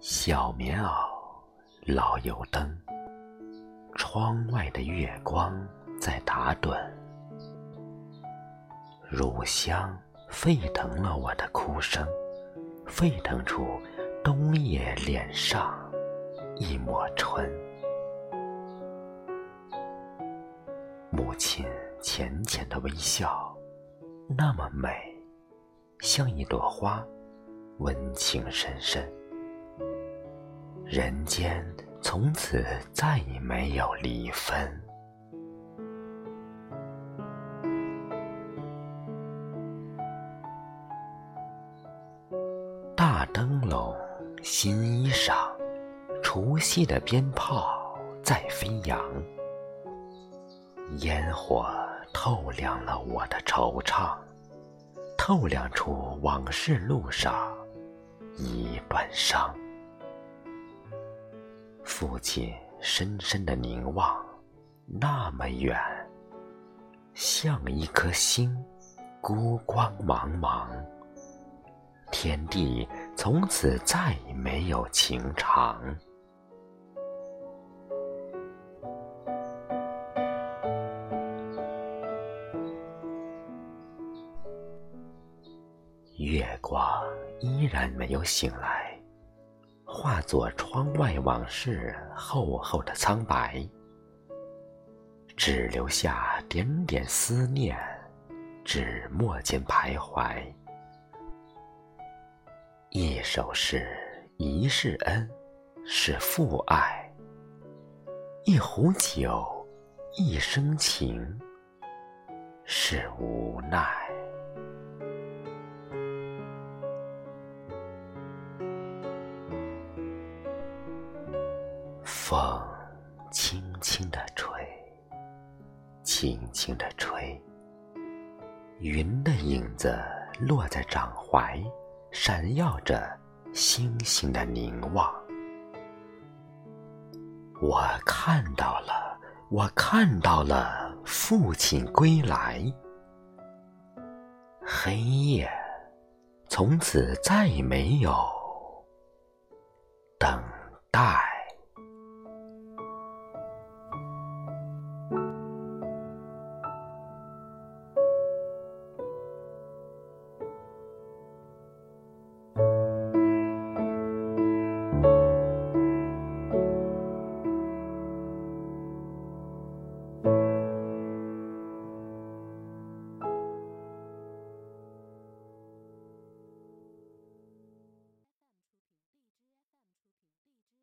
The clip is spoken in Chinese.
小棉袄，老油灯，窗外的月光在打盹，乳香沸腾了我的哭声，沸腾出冬夜脸上一抹春。母亲浅浅的微笑，那么美，像一朵花，温情深深。人间从此再也没有离分。大灯笼，新衣裳，除夕的鞭炮在飞扬，烟火透亮了我的惆怅，透亮出往事路上一半伤。父亲深深的凝望，那么远，像一颗星，孤光茫茫。天地从此再没有情长。月光依然没有醒来。化作窗外往事厚厚的苍白，只留下点点思念，纸墨间徘徊。一首诗，一世恩，是父爱；一壶酒，一生情，是无奈。风轻轻地吹，轻轻地吹。云的影子落在掌怀，闪耀着星星的凝望。我看到了，我看到了父亲归来。黑夜从此再没有等待。